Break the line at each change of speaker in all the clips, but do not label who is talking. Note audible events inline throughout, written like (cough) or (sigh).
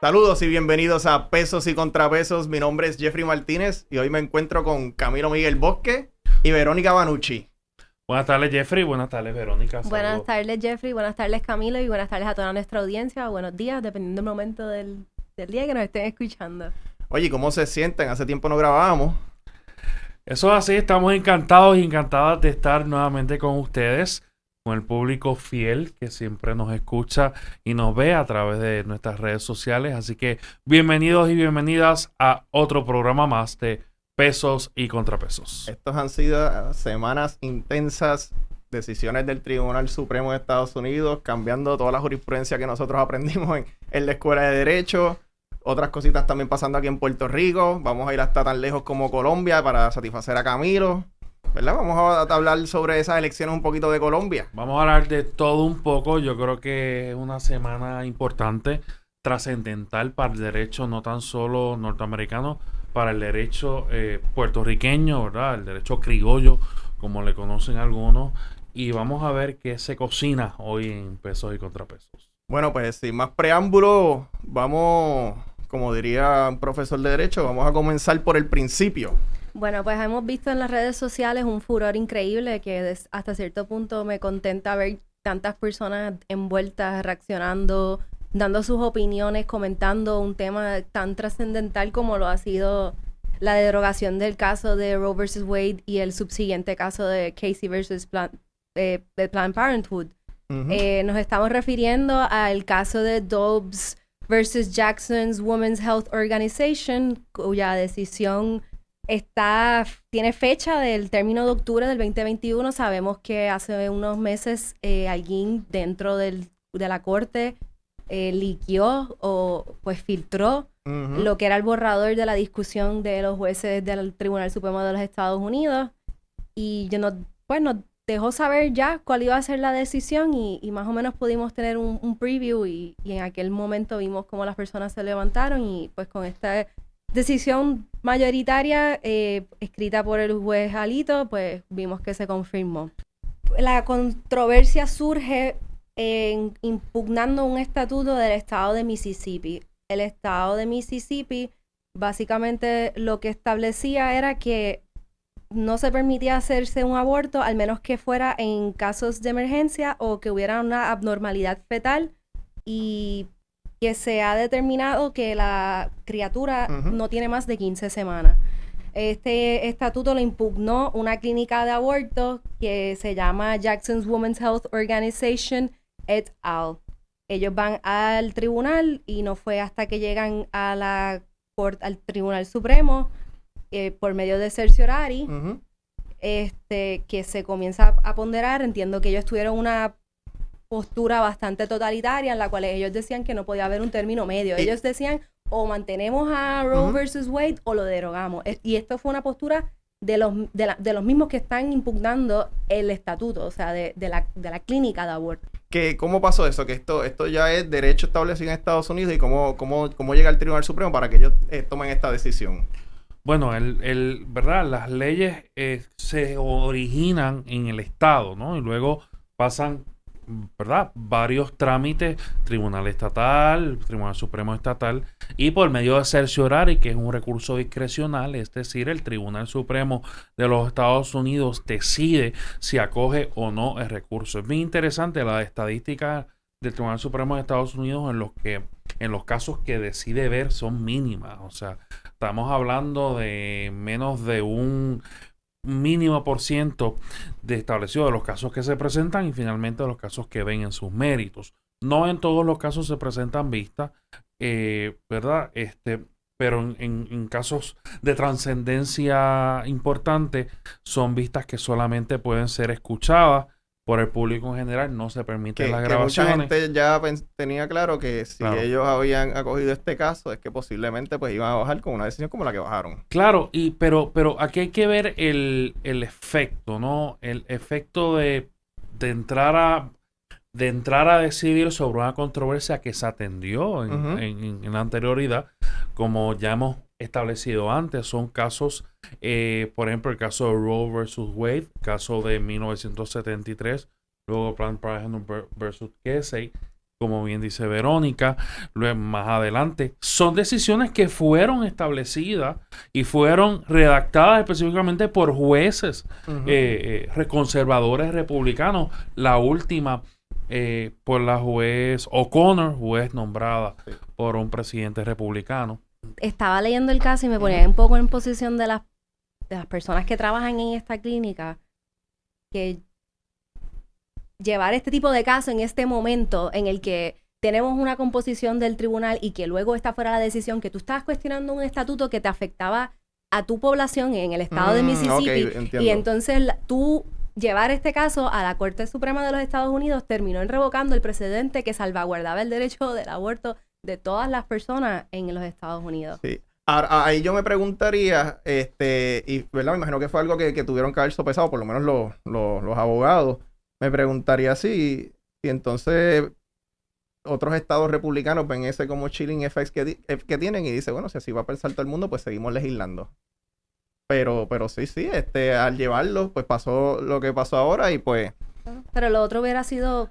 Saludos y bienvenidos a Pesos y Contrapesos. Mi nombre es Jeffrey Martínez y hoy me encuentro con Camilo Miguel Bosque y Verónica Banucci.
Buenas tardes, Jeffrey. Buenas tardes, Verónica.
Buenas
Saludos.
tardes, Jeffrey. Buenas tardes, Camilo. Y buenas tardes a toda nuestra audiencia. Buenos días, dependiendo del momento del, del día que nos estén escuchando.
Oye, ¿cómo se sienten? Hace tiempo no grabábamos.
Eso es así. Estamos encantados y encantadas de estar nuevamente con ustedes, el público fiel que siempre nos escucha y nos ve a través de nuestras redes sociales. Así que bienvenidos y bienvenidas a otro programa más de Pesos y Contrapesos.
Estos han sido semanas intensas, decisiones del Tribunal Supremo de Estados Unidos, cambiando toda la jurisprudencia que nosotros (laughs) aprendimos en, en la Escuela de Derecho. Otras cositas también pasando aquí en Puerto Rico. Vamos a ir hasta tan lejos como Colombia para satisfacer a Camilo. ¿Verdad? Vamos a, a hablar sobre esas elecciones un poquito de Colombia.
Vamos a hablar de todo un poco. Yo creo que es una semana importante, trascendental para el derecho no tan solo norteamericano, para el derecho eh, puertorriqueño, ¿verdad? El derecho criollo, como le conocen algunos. Y vamos a ver qué se cocina hoy en pesos y contrapesos.
Bueno, pues sin más preámbulo, vamos, como diría un profesor de Derecho, vamos a comenzar por el principio.
Bueno, pues hemos visto en las redes sociales un furor increíble que hasta cierto punto me contenta ver tantas personas envueltas, reaccionando, dando sus opiniones, comentando un tema tan trascendental como lo ha sido la derogación del caso de Roe vs. Wade y el subsiguiente caso de Casey vs. Plan- eh, de Planned Parenthood. Eh, nos estamos refiriendo al caso de Dobbs versus Jackson's Women's Health Organization, cuya decisión está tiene fecha del término de octubre del 2021. Sabemos que hace unos meses eh, alguien dentro del- de la corte eh, liqueó o pues filtró
Ujú.
lo que era el borrador de la discusión de los jueces del Tribunal Supremo de los Estados Unidos y yo nos, pues, nos dejó saber ya cuál iba a ser la decisión y, y más o menos pudimos tener un, un preview y, y en aquel momento vimos cómo las personas se levantaron y pues con esta decisión mayoritaria eh, escrita por el juez Alito, pues vimos que se confirmó. La controversia surge en impugnando un estatuto del estado de Mississippi. El estado de Mississippi básicamente lo que establecía era que no se permitía hacerse un aborto al menos que fuera en casos de emergencia o que hubiera una abnormalidad fetal y que se ha determinado que la criatura no tiene más de 15 semanas. Este estatuto lo impugnó una clínica de aborto que se llama Jackson's Women's Health Organization et al. Ellos van al tribunal y no fue hasta que llegan a la al Tribunal Supremo eh, por medio de cerciorari
Ujú.
este, que se comienza a, a ponderar. Entiendo que ellos tuvieron una postura bastante totalitaria en la cual ellos decían que no podía haber un término medio. Ellos decían o mantenemos a Roe versus Wade o lo derogamos. Y esto fue una postura de los, de, la- de los mismos que están impugnando el estatuto, o sea, de, de la, de la clínica de aborto.
que ¿Cómo pasó eso? Que esto, esto ya es derecho establecido en Estados Unidos y cómo, cómo, cómo llega al Tribunal Supremo para que ellos eh, tomen esta decisión.
Bueno, el, el- ¿verdad? Las leyes eh, se originan en el Estado, ¿no? Y luego pasan, ¿verdad? Varios trámites, Tribunal Estatal, Tribunal Supremo Estatal, y por medio de cerciorari, que es un recurso discrecional, es decir, el Tribunal Supremo de los Estados Unidos decide si acoge o no el recurso. Es bien interesante la estadística del Tribunal Supremo de Estados Unidos en los que en los casos que decide ver son mínimas, o sea, Estamos hablando de menos de un mínimo por ciento de establecido de los casos que se presentan y finalmente de los casos que ven en sus méritos. No en todos los casos se presentan vistas, eh, ¿verdad? Este, pero en, en- en casos de trascendencia importante son vistas que solamente pueden ser escuchadas por el público en general, no se permiten
Que,
las
que mucha
grabaciones.
gente ya tenía claro que si
Claro.
ellos habían acogido este caso es que posiblemente pues iban a bajar con una decisión como la que bajaron.
Claro, y pero, pero aquí hay que ver el, el efecto, ¿no? El efecto de, de entrar a de entrar a decidir sobre una controversia que se atendió en- en- en la anterioridad, como ya hemos establecido antes, son casos, eh, por ejemplo, el caso de Roe versus Wade, caso de 1973, luego Planned Parenthood ver- versus Casey, como bien dice Verónica, luego más adelante, son decisiones que fueron establecidas y fueron redactadas específicamente por jueces
Ujú.
eh, eh, conservadores republicanos. La última por la juez O'Connor, juez nombrada por un presidente republicano.
Estaba leyendo el caso y me ponía un poco en posición de las, de las personas que trabajan en esta clínica, que llevar este tipo de caso en este momento en el que tenemos una composición del tribunal y que luego está fuera la decisión, que tú estabas cuestionando un estatuto que te afectaba a tu población en el estado de
Mm,
Mississippi y entonces la- tú llevar este caso a la Corte Suprema de los Estados Unidos terminó en revocando el precedente que salvaguardaba el derecho del aborto de todas las personas en los Estados Unidos.
Sí. Ahora, ahí yo me preguntaría, este, y ¿verdad? Me imagino que fue algo que, que tuvieron que haber sopesado, por lo menos los, los, los abogados. Me preguntaría si, si entonces otros estados republicanos ven ese como chilling effects que, eh, que tienen y dice, bueno, si así va a pensar todo el mundo, pues seguimos legislando. Pero, pero sí, sí, este, al llevarlo, pues pasó lo que pasó ahora y pues,
Pero lo otro hubiera sido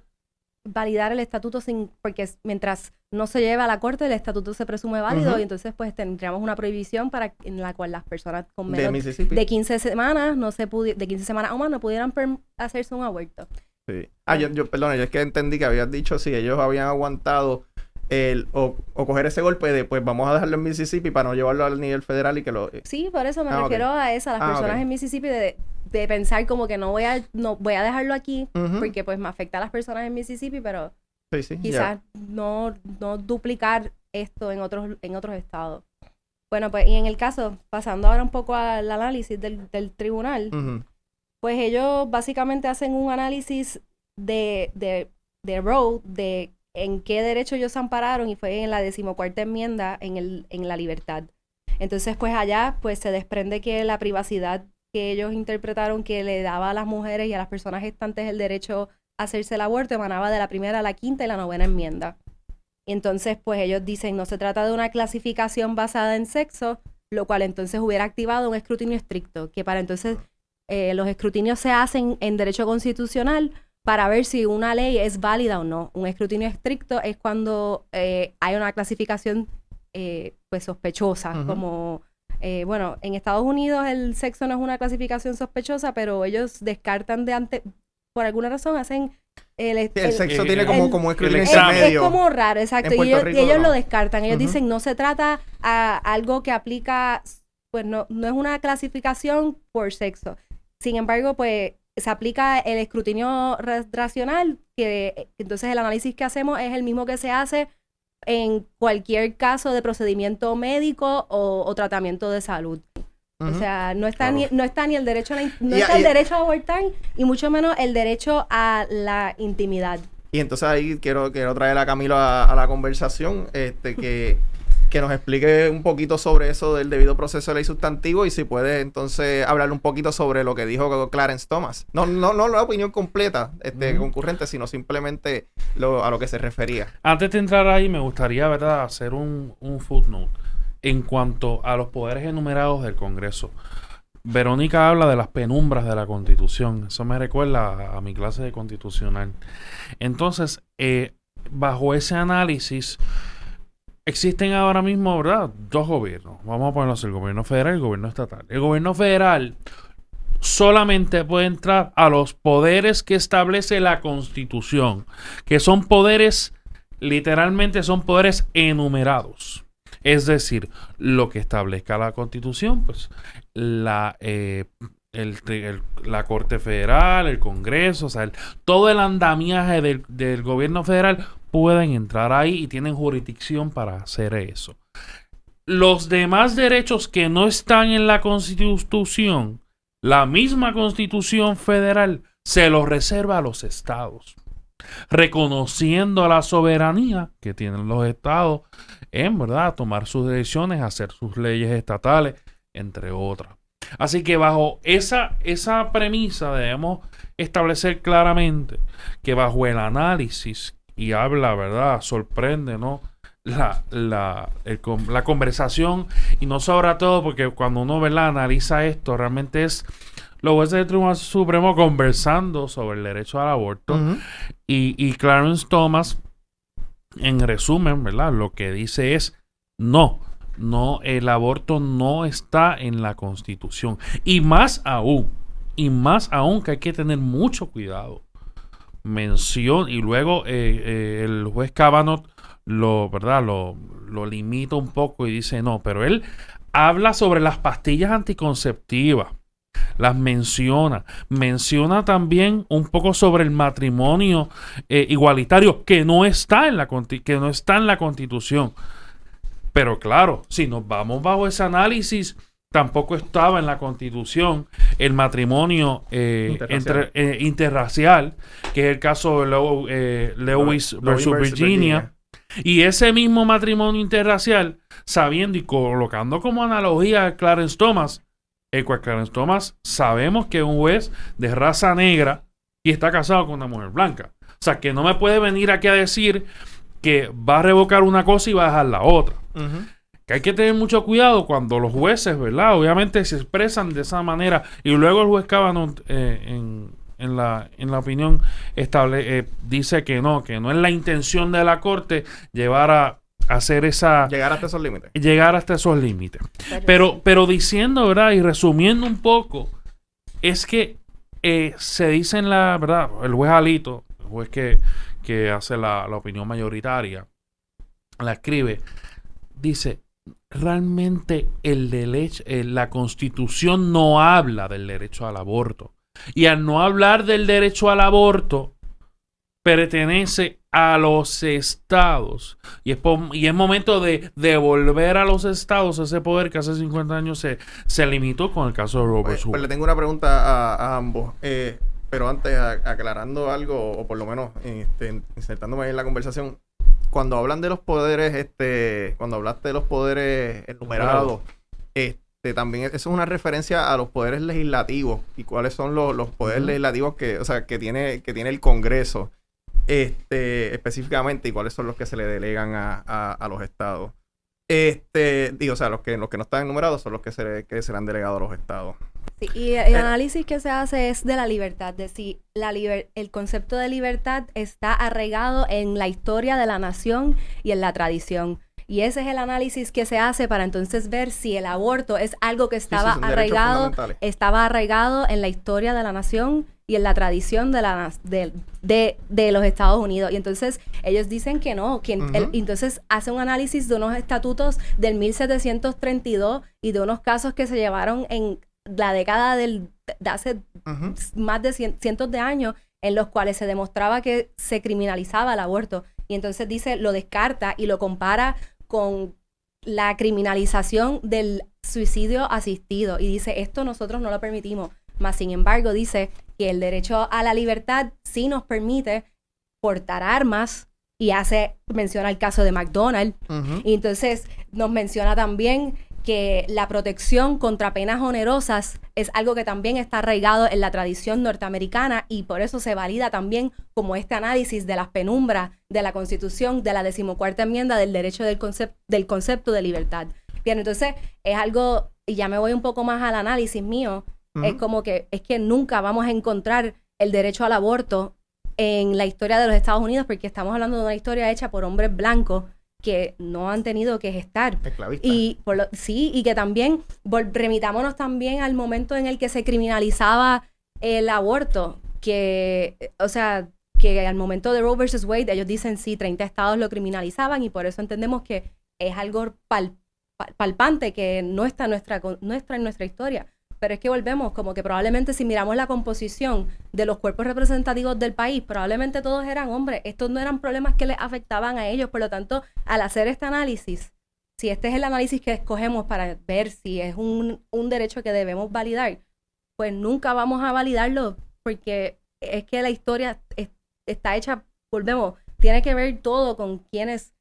validar el estatuto sin, porque mientras no se lleva a la corte, el estatuto se presume válido y entonces pues tendríamos una prohibición para en la cual las personas con
de
menos
Mississippi.
de 15 semanas no se de 15 semanas o más no pudieran hacerse un aborto.
Sí. Ah, yo, yo, perdón, yo es que entendí que habías dicho si ellos habían aguantado el, o, o coger ese golpe de, pues vamos a dejarlo en Mississippi para no llevarlo al nivel federal y que lo...
Sí, por eso me
Ah,
refiero a eso, a las
Ah,
personas en Mississippi de, de pensar como que no voy a no voy a dejarlo aquí porque pues me afecta a las personas en Mississippi, pero
Sí, sí,
quizás no, no duplicar esto en otros, en otros estados. Bueno, pues y en el caso, pasando ahora un poco al análisis del, del tribunal, pues ellos básicamente hacen un análisis de, de, de Roe, de en qué derecho ellos se ampararon y fue en la decimocuarta enmienda en, el, en la libertad. Entonces, pues allá pues se desprende que la privacidad que ellos interpretaron que le daba a las mujeres y a las personas gestantes el derecho a hacerse el aborto emanaba de la primera, la quinta y la novena enmienda. Entonces, pues ellos dicen, no se trata de una clasificación basada en sexo, lo cual entonces hubiera activado un escrutinio estricto, que para entonces eh, los escrutinios se hacen en derecho constitucional para ver si una ley es válida o no. Un escrutinio estricto es cuando eh, hay una clasificación eh, pues sospechosa, como eh, bueno, en Estados Unidos el sexo no es una clasificación sospechosa, pero ellos descartan de antes, por alguna razón hacen el,
el
el-
sexo
el-
tiene como,
el-
como un escrutinio
el
es, es como raro, exacto. Y ellos,
Rico
y ellos
no.
lo descartan. Ellos dicen, no se trata a algo que aplica, pues no, no es una clasificación por sexo. Sin embargo, pues se aplica el escrutinio ra- racional, que eh, entonces el análisis que hacemos es el mismo que se hace en cualquier caso de procedimiento médico o, o tratamiento de salud. O sea, no está,
Claro.
ni, no está ni el derecho a la no
Y-
está el
y-
derecho a abortar y mucho menos el derecho a la intimidad.
Y entonces ahí quiero, quiero traer a Camilo a, a la conversación, este, que, que nos explique un poquito sobre eso del debido proceso de ley sustantivo y si puede entonces hablar un poquito sobre lo que dijo Clarence Thomas. No, no, no la opinión completa, este, concurrente, sino simplemente lo, a lo que se refería.
Antes de entrar ahí, me gustaría, ¿verdad?, hacer un, un footnote en cuanto a los poderes enumerados del Congreso. Verónica habla de las penumbras de la Constitución. Eso me recuerda a, a mi clase de constitucional. Entonces, eh, bajo ese análisis, existen ahora mismo, ¿verdad?, dos gobiernos. Vamos a ponerlo así, el gobierno federal y el gobierno estatal. El gobierno federal solamente puede entrar a los poderes que establece la Constitución, que son poderes, literalmente son poderes enumerados. Es decir, lo que establezca la Constitución, pues la, eh, el la Corte Federal, el Congreso, o sea, el- todo el andamiaje del gobierno federal pueden entrar ahí y tienen jurisdicción para hacer eso. Los demás derechos que no están en la Constitución, la misma Constitución federal se los reserva a los estados, reconociendo la soberanía que tienen los estados en verdad tomar sus decisiones, hacer sus leyes estatales, entre otras. Así que bajo esa, esa premisa debemos establecer claramente que bajo el análisis, y habla, ¿verdad? Sorprende, ¿no? La, la, el la conversación, y no sobra todo, porque cuando uno ¿verdad? analiza esto, realmente es los jueces del Tribunal Supremo conversando sobre el derecho al aborto. Y, y Clarence Thomas en resumen, ¿verdad? Lo que dice es no, no, el aborto no está en la constitución. Y más aún, y más aún que hay que tener mucho cuidado. Mención, y luego eh, eh, el juez Kavanaugh lo, ¿verdad? Lo, lo limita un poco y dice no, pero él habla sobre las pastillas anticonceptivas las menciona. Menciona también un poco sobre el matrimonio eh, igualitario que no, está en la, que no está en la constitución. Pero claro, si nos vamos bajo ese análisis, tampoco estaba en la constitución el matrimonio eh, eh, interracial. que es el caso de Lewis versus Virginia. Y ese mismo matrimonio interracial, sabiendo y colocando como analogía a Clarence Thomas, Edward Clarence Thomas, sabemos que es un juez de raza negra y está casado con una mujer blanca. O sea, que no me puede venir aquí a decir que va a revocar una cosa y va a dejar la otra. Que hay que tener mucho cuidado cuando los jueces, ¿verdad? Obviamente se expresan de esa manera y luego el juez Kavanaugh eh, en, la, en la opinión estable, eh, dice que no, que no es la intención de la corte llevar a hacer esa...
Llegar hasta esos límites.
Llegar hasta esos límites. Pero, pero diciendo, ¿verdad? Y resumiendo un poco, es que eh, se dice en la, ¿verdad? El juez Alito, el juez que, que hace la, opinión mayoritaria, la escribe, dice, realmente el derecho, eh, la constitución no habla del derecho al aborto. Y al no hablar del derecho al aborto, pertenece a los estados. Y es, y es momento de devolver a los estados ese poder que hace 50 años se, se limitó con el caso de Robert
pues, pues le tengo una pregunta a, ambos. Eh, pero antes, aclarando algo, o por lo menos este, insertándome en la conversación, cuando hablan de los poderes, este, cuando hablaste de los poderes enumerados, este, también eso es una referencia a los poderes legislativos y cuáles son los, los poderes legislativos que, o sea, que tiene, que tiene el Congreso este, específicamente y cuáles son los que se le delegan a, los estados. Este, digo, o sea, los que, los que no están enumerados son los que se, que se le han delegado a los estados.
Sí, y el análisis que se hace es de la libertad, de si la el concepto de libertad está arraigado en la historia de la nación y en la tradición. Y ese es el análisis que se hace para entonces ver si el aborto es algo que estaba arraigado, estaba arraigado en la historia de la nación y en la tradición de, la, de, de, los Estados Unidos. Y entonces ellos dicen que no, que entonces hace un análisis de unos estatutos del 1732 y de unos casos que se llevaron en la década del, de hace más de cientos de años en los cuales se demostraba que se criminalizaba el aborto. Y entonces dice, lo descarta y lo compara con la criminalización del suicidio asistido. Y dice, esto nosotros no lo permitimos. Más sin embargo, dice que el derecho a la libertad sí nos permite portar armas y hace, menciona el caso de McDonald's. Y entonces nos menciona también que la protección contra penas onerosas es algo que también está arraigado en la tradición norteamericana y por eso se valida también como este análisis de las penumbras de la Constitución de la decimocuarta enmienda del derecho del, del concepto de libertad. Bien, entonces es algo, y ya me voy un poco más al análisis mío, es como que es que nunca vamos a encontrar el derecho al aborto en la historia de los Estados Unidos porque estamos hablando de una historia hecha por hombres blancos que no han tenido que gestar. Y por lo, sí, y que también remitámonos también al momento en el que se criminalizaba el aborto, que, o sea, que al momento de Roe versus Wade, ellos dicen sí, 30 estados lo criminalizaban y por eso entendemos que es algo palpante que no está, nuestra, no está en nuestra historia. Pero es que volvemos, como que probablemente si miramos la composición de los cuerpos representativos del país, probablemente todos eran hombres. Estos no eran problemas que les afectaban a ellos. Por lo tanto, al hacer este análisis, si este es el análisis que escogemos para ver si es un, derecho que debemos validar, pues nunca vamos a validarlo porque es que la historia está hecha, volvemos, tiene que ver todo con quienes,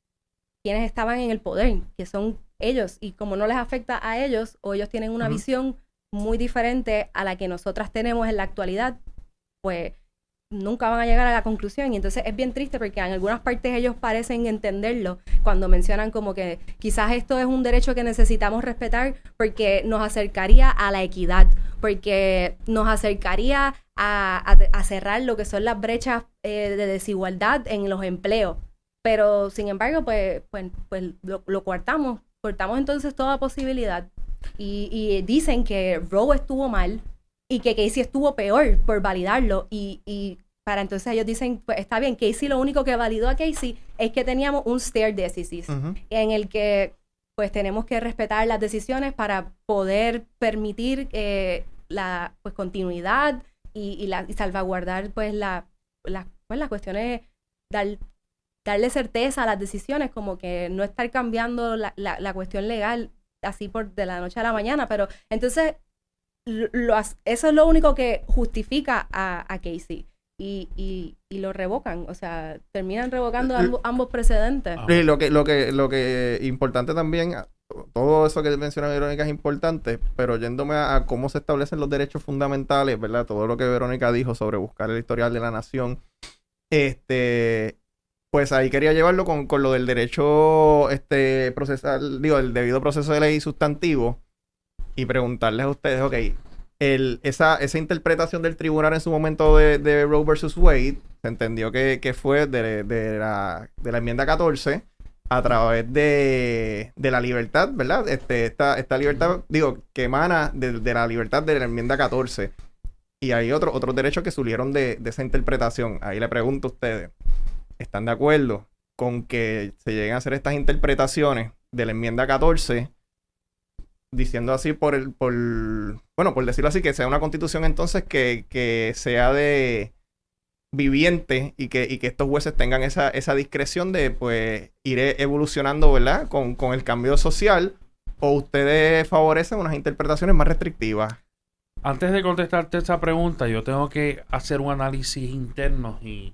quienes estaban en el poder, que son ellos. Y como no les afecta a ellos o ellos tienen una visión muy diferente a la que nosotras tenemos en la actualidad, pues nunca van a llegar a la conclusión. Y entonces es bien triste porque en algunas partes ellos parecen entenderlo cuando mencionan como que quizás esto es un derecho que necesitamos respetar porque nos acercaría a la equidad, porque nos acercaría a, cerrar lo que son las brechas eh, de desigualdad en los empleos. Pero, sin embargo, pues, pues, pues lo, lo cortamos. Cortamos entonces toda posibilidad. Y, y dicen que Roe estuvo mal y que Casey estuvo peor por validarlo. Y, y para entonces ellos dicen, pues está bien, Casey lo único que validó a Casey es que teníamos un stare decisis
Ujú.
en el que pues tenemos que respetar las decisiones para poder permitir eh, la pues continuidad y, y la, y salvaguardar pues la, la- pues, las cuestiones, dar- darle certeza a las decisiones, como que no estar cambiando la, la- la cuestión legal así por de la noche a la mañana, pero entonces lo- eso es lo único que justifica a, a Casey. Y, y, y lo revocan, o sea, terminan revocando
L-
ambos, ambos precedentes.
Y lo que, lo que, lo que importante también, todo eso que menciona Verónica es importante, pero yéndome a, a cómo se establecen los derechos fundamentales, ¿verdad? Todo lo que Verónica dijo sobre buscar el historial de la nación, este, pues ahí quería llevarlo con, con lo del derecho este procesal, digo, el debido proceso de ley sustantivo y preguntarles a ustedes, ok, el, esa, esa interpretación del tribunal en su momento de, de Roe versus Wade se entendió que, que fue de, de la, de la enmienda 14 a través de, de la libertad, ¿verdad? Este, esta, esta libertad, digo, que emana de, de la libertad de la enmienda 14. Y hay otro, otros derechos que surgieron de, de esa interpretación. Ahí le pregunto a ustedes, ¿están de acuerdo con que se lleguen a hacer estas interpretaciones de la enmienda 14? Diciendo así por el, por, bueno, por decirlo así, que sea una constitución entonces que, que sea de viviente y que, y que estos jueces tengan esa, esa discreción de pues ir evolucionando, ¿verdad? Con, con el cambio social. O ustedes favorecen unas interpretaciones más restrictivas.
Antes de contestarte esa pregunta, yo tengo que hacer un análisis interno y,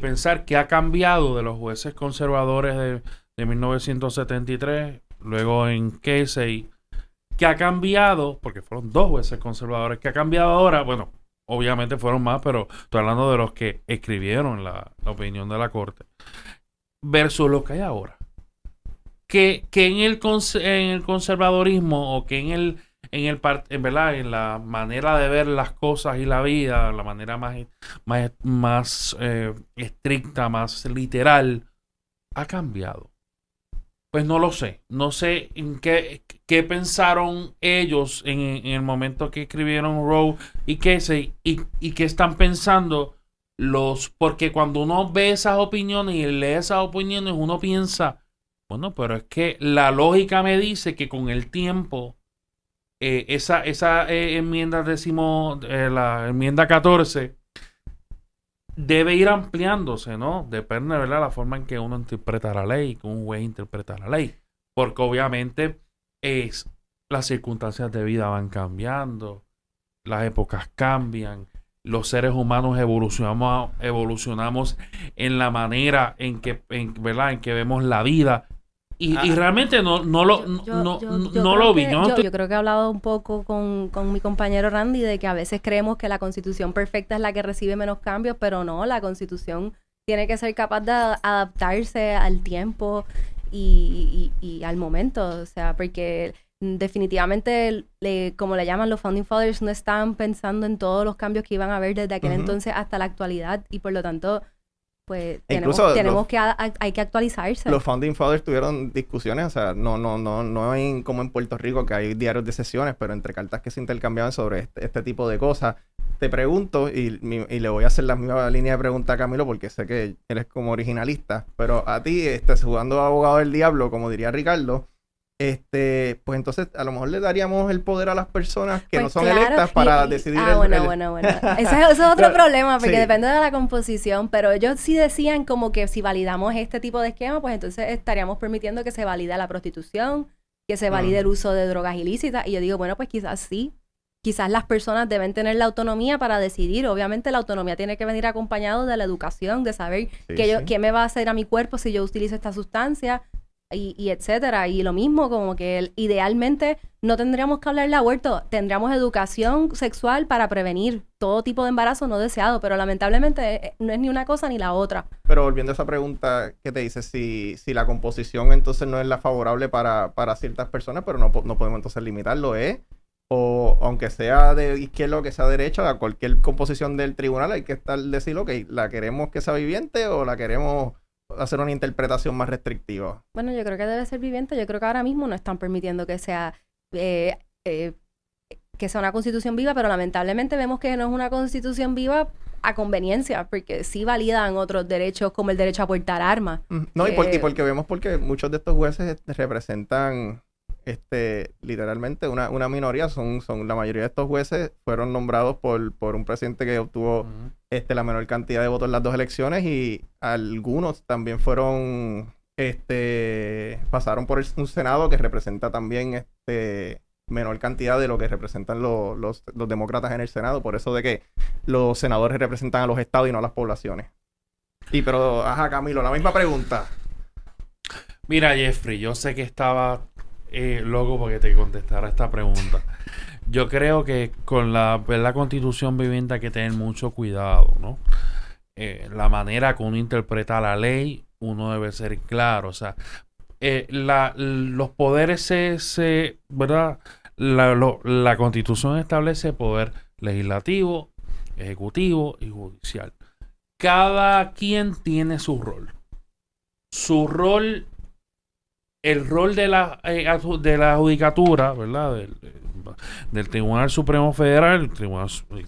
pensar qué ha cambiado de los jueces conservadores de, de 1973, luego en Casey, qué ha cambiado, porque fueron dos jueces conservadores, qué ha cambiado ahora, bueno, obviamente fueron más, pero estoy hablando de los que escribieron la, opinión de la corte, versus lo que hay ahora. Que, que en, el en el conservadorismo o que en el en el en verdad en la manera de ver las cosas y la vida la manera más más, más eh, estricta más literal ha cambiado. Pues no lo sé. No sé en qué, qué pensaron ellos en, en el momento que escribieron Roe y Casey y, y qué están pensando los porque cuando uno ve esas opiniones y lee esas opiniones uno piensa bueno pero es que la lógica me dice que con el tiempo eh, esa, esa eh, enmienda, decimos, eh, la enmienda 14, debe ir ampliándose, ¿no? Depende, ¿verdad? La forma en que uno interpreta la ley, que un juez interpreta la ley. Porque obviamente es, las circunstancias de vida van cambiando, las épocas cambian, los seres humanos evolucionamos, evolucionamos en la manera en que, en, ¿verdad? En que vemos la vida. Y, y
Ah.
realmente no, no lo,
Yo- yo-
no,
yo-
no-
yo
no
creo
lo vi.
que-
no
yo, creo que he hablado un poco con, con mi compañero Randy de que a veces creemos que la constitución perfecta es la que recibe menos cambios, pero no, la constitución tiene que ser capaz de adaptarse al tiempo y, y- y al momento, o sea, porque definitivamente, le- como le llaman los Founding Fathers, no estaban pensando en todos los cambios que iban a haber desde aquel entonces hasta la actualidad y por lo tanto, pues tenemos, tenemos
los-
que, a- a- hay que actualizarse.
Los Founding Fathers tuvieron discusiones, o sea, no, no, no, no en, como en Puerto Rico que hay diarios de sesiones, pero entre cartas que se intercambiaban sobre este, este tipo de cosas. Te pregunto, y, le voy a hacer la misma línea de pregunta a Camilo, porque sé que eres como originalista, pero a ti, estás jugando abogado del diablo, como diría Ricardo, este, pues entonces a lo mejor le daríamos el poder a las personas que no
Pues
son
claro,
electas para (laughs)
y-
decidir
Ah,
el-
bueno,
el-
bueno, bueno. (laughs) Ese, ese es otro
Pero-
problema, porque
sí.
depende de la composición, pero ellos sí decían como que si validamos este tipo de esquema, pues entonces estaríamos permitiendo que se valide la prostitución, que se valide
Mm.
el uso de drogas ilícitas, y yo digo, bueno, pues quizás sí. Quizás las personas deben tener la autonomía para decidir. Obviamente la autonomía tiene que venir acompañado de la educación, de saber
Sí,
qué, yo,
sí.
qué me va a hacer a mi cuerpo si yo utilizo esta sustancia y, etcétera. Y lo mismo, como que idealmente no tendríamos que hablar de aborto, tendríamos educación sexual para prevenir todo tipo de embarazo no deseado, pero lamentablemente eh, no es ni una cosa ni la otra.
Pero volviendo a esa pregunta que te dice, si, si la composición entonces no es la favorable para, para ciertas personas, pero no, no podemos entonces limitarlo, ¿eh? O aunque sea de izquierda o que sea derecha, a cualquier composición del tribunal hay que estar decir, ok, ¿la queremos que sea viviente o la queremos hacer una interpretación más restrictiva?
Bueno, yo creo que debe ser viviente. Yo creo que ahora mismo no están permitiendo que sea eh, eh, que sea una constitución viva, pero lamentablemente vemos que no es una constitución viva a conveniencia, porque sí validan otros derechos como el derecho a portar armas.
Mm, No, y, por- y porque vemos porque muchos de estos jueces este, representan este literalmente una, una minoría, son, son la mayoría de estos jueces fueron nombrados por, por un presidente que obtuvo. Este, la menor cantidad de votos en las dos elecciones y algunos también fueron, este, pasaron por el- un Senado que representa también este, menor cantidad de lo que representan lo- los, los demócratas en el Senado, por eso de que los senadores representan a los estados y no a las poblaciones. Y pero, ajá, Camilo, la misma pregunta.
Mira, Jeffrey, yo sé que estaba eh, loco porque te contestara esta pregunta. Yo creo que con la, la constitución viviente hay que tener mucho cuidado, ¿no? Eh, la manera que uno interpreta la ley, uno debe ser claro. O sea, eh, la- los poderes se, ¿verdad? La, la constitución establece poder legislativo, ejecutivo y judicial. Cada quien tiene su rol. Su rol el rol de la, eh, de la judicatura, ¿verdad? Del Tribunal Supremo Federal,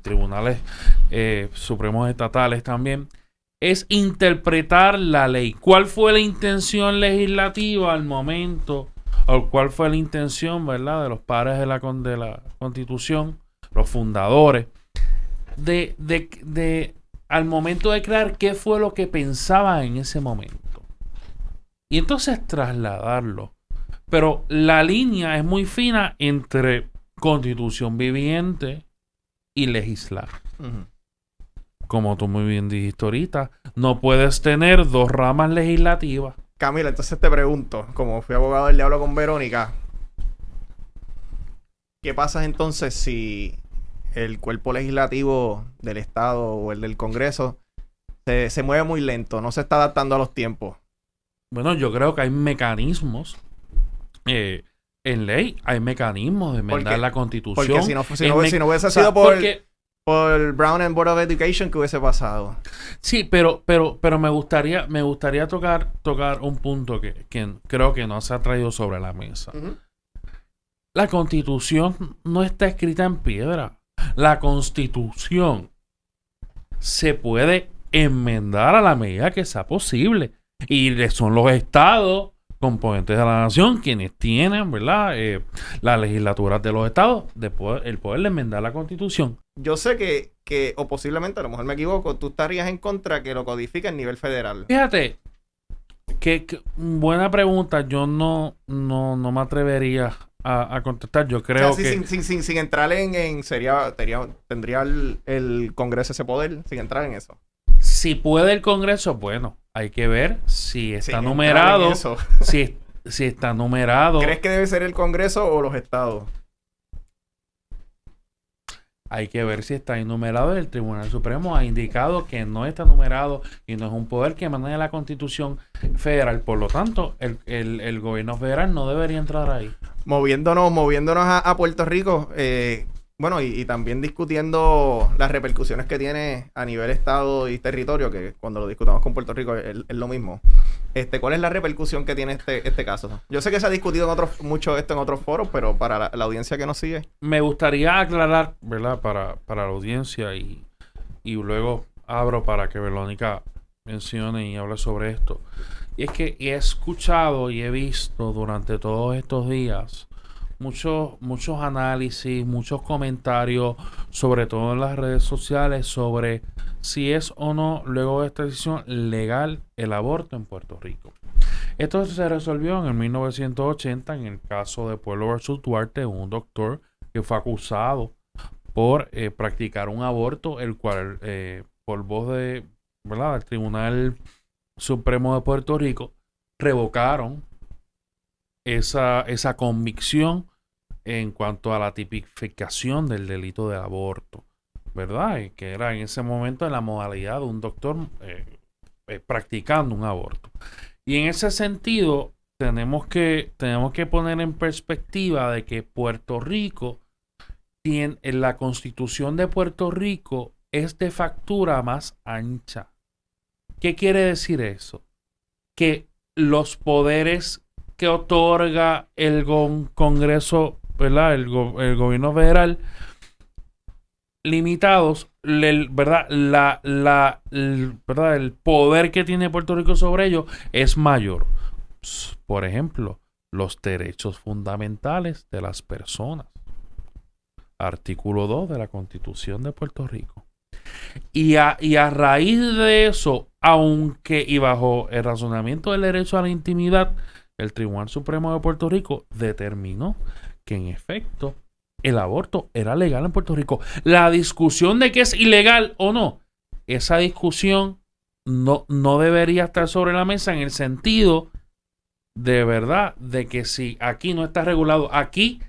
tribunales eh, supremos estatales también, es interpretar la ley. ¿Cuál fue la intención legislativa al momento? ¿O cuál fue la intención, verdad, de los padres de la, de la Constitución, los fundadores, de, de, de, al momento de crear qué fue lo que pensaban en ese momento? Y entonces trasladarlo. Pero la línea es muy fina entre constitución viviente y legislar. Como tú muy bien dijiste ahorita, no puedes tener dos ramas legislativas.
Camila, entonces te pregunto, como fui abogado del diablo con Verónica, ¿qué pasa entonces si el cuerpo legislativo del Estado o el del Congreso se, se mueve muy lento, no se está adaptando a los tiempos?
Bueno, yo creo que hay mecanismos eh, en ley, hay mecanismos de enmendar la constitución.
Porque si no, si no, si no hubiese sido por,
porque-
por Brown and Board of Education, ¿qué hubiese pasado?
Sí, pero, pero, pero me gustaría, me gustaría tocar, tocar un punto que, que creo que no se ha traído sobre la mesa. La constitución no está escrita en piedra. La constitución se puede enmendar a la medida que sea posible. Y son los estados, componentes de la nación, quienes tienen, ¿verdad? Eh, las legislaturas de los estados, de poder- el poder de enmendar la constitución.
Yo sé que, que, o posiblemente, a lo mejor me equivoco, tú estarías en contra que lo codifique a nivel federal.
Fíjate, que, que- buena pregunta. Yo no, no, no me atrevería a, a contestar. Yo
O
creo
sea, sí,
que...
sin, sin, sin, sin entrar en, en sería, tendría el, el Congreso ese poder, sin entrar en eso.
Si puede el Congreso, bueno, hay que ver si está numerado. (laughs) Si, si está numerado.
¿Crees que debe ser el Congreso o los estados?
Hay que ver si está enumerado. El Tribunal Supremo ha indicado que no está numerado y no es un poder que emana de la Constitución Federal. Por lo tanto, el, el- el gobierno federal no debería entrar ahí.
Moviéndonos, moviéndonos a, a Puerto Rico, eh, bueno, y, también discutiendo las repercusiones que tiene a nivel estado y territorio, que cuando lo discutamos con Puerto Rico es, lo mismo. Este, ¿cuál es la repercusión que tiene este, este caso? Yo sé que se ha discutido en otros, mucho esto en otros foros, pero para la, la audiencia que nos sigue.
Me gustaría aclarar, ¿verdad? Para, para la audiencia y, y luego abro para que Verónica mencione y hable sobre esto. Y es que he escuchado y he visto durante todos estos días muchos, muchos análisis, muchos comentarios, sobre todo en las redes sociales, sobre si es o no, luego de esta decisión, legal el aborto en Puerto Rico. Esto se resolvió en el 1980 en el caso de Pueblo versus Duarte, un doctor que fue acusado por eh, practicar un aborto, el cual eh, por voz de, ¿verdad? del Tribunal Supremo de Puerto Rico revocaron esa, esa convicción en cuanto a la tipificación del delito de aborto, ¿verdad? Que era en ese momento en la modalidad de un doctor eh, eh, practicando un aborto. Y en ese sentido, tenemos que, tenemos que poner en perspectiva de que Puerto Rico tiene, en la constitución de Puerto Rico es de factura más ancha. ¿Qué quiere decir eso? que los poderes que otorga el Congreso, ¿verdad? El, go- el gobierno federal, limitados, el- ¿verdad? La, la, ¿verdad? El poder que tiene Puerto Rico sobre ellos es mayor. Por ejemplo, los derechos fundamentales de las personas. Artículo 2 de la Constitución de Puerto Rico. Y a, y a raíz de eso, aunque y bajo el razonamiento del derecho a la intimidad, el Tribunal Supremo de Puerto Rico determinó que en efecto el aborto era legal en Puerto Rico. La discusión de que es ilegal o no, esa discusión no, no debería estar sobre la mesa en el sentido de verdad de que si aquí no está regulado, aquí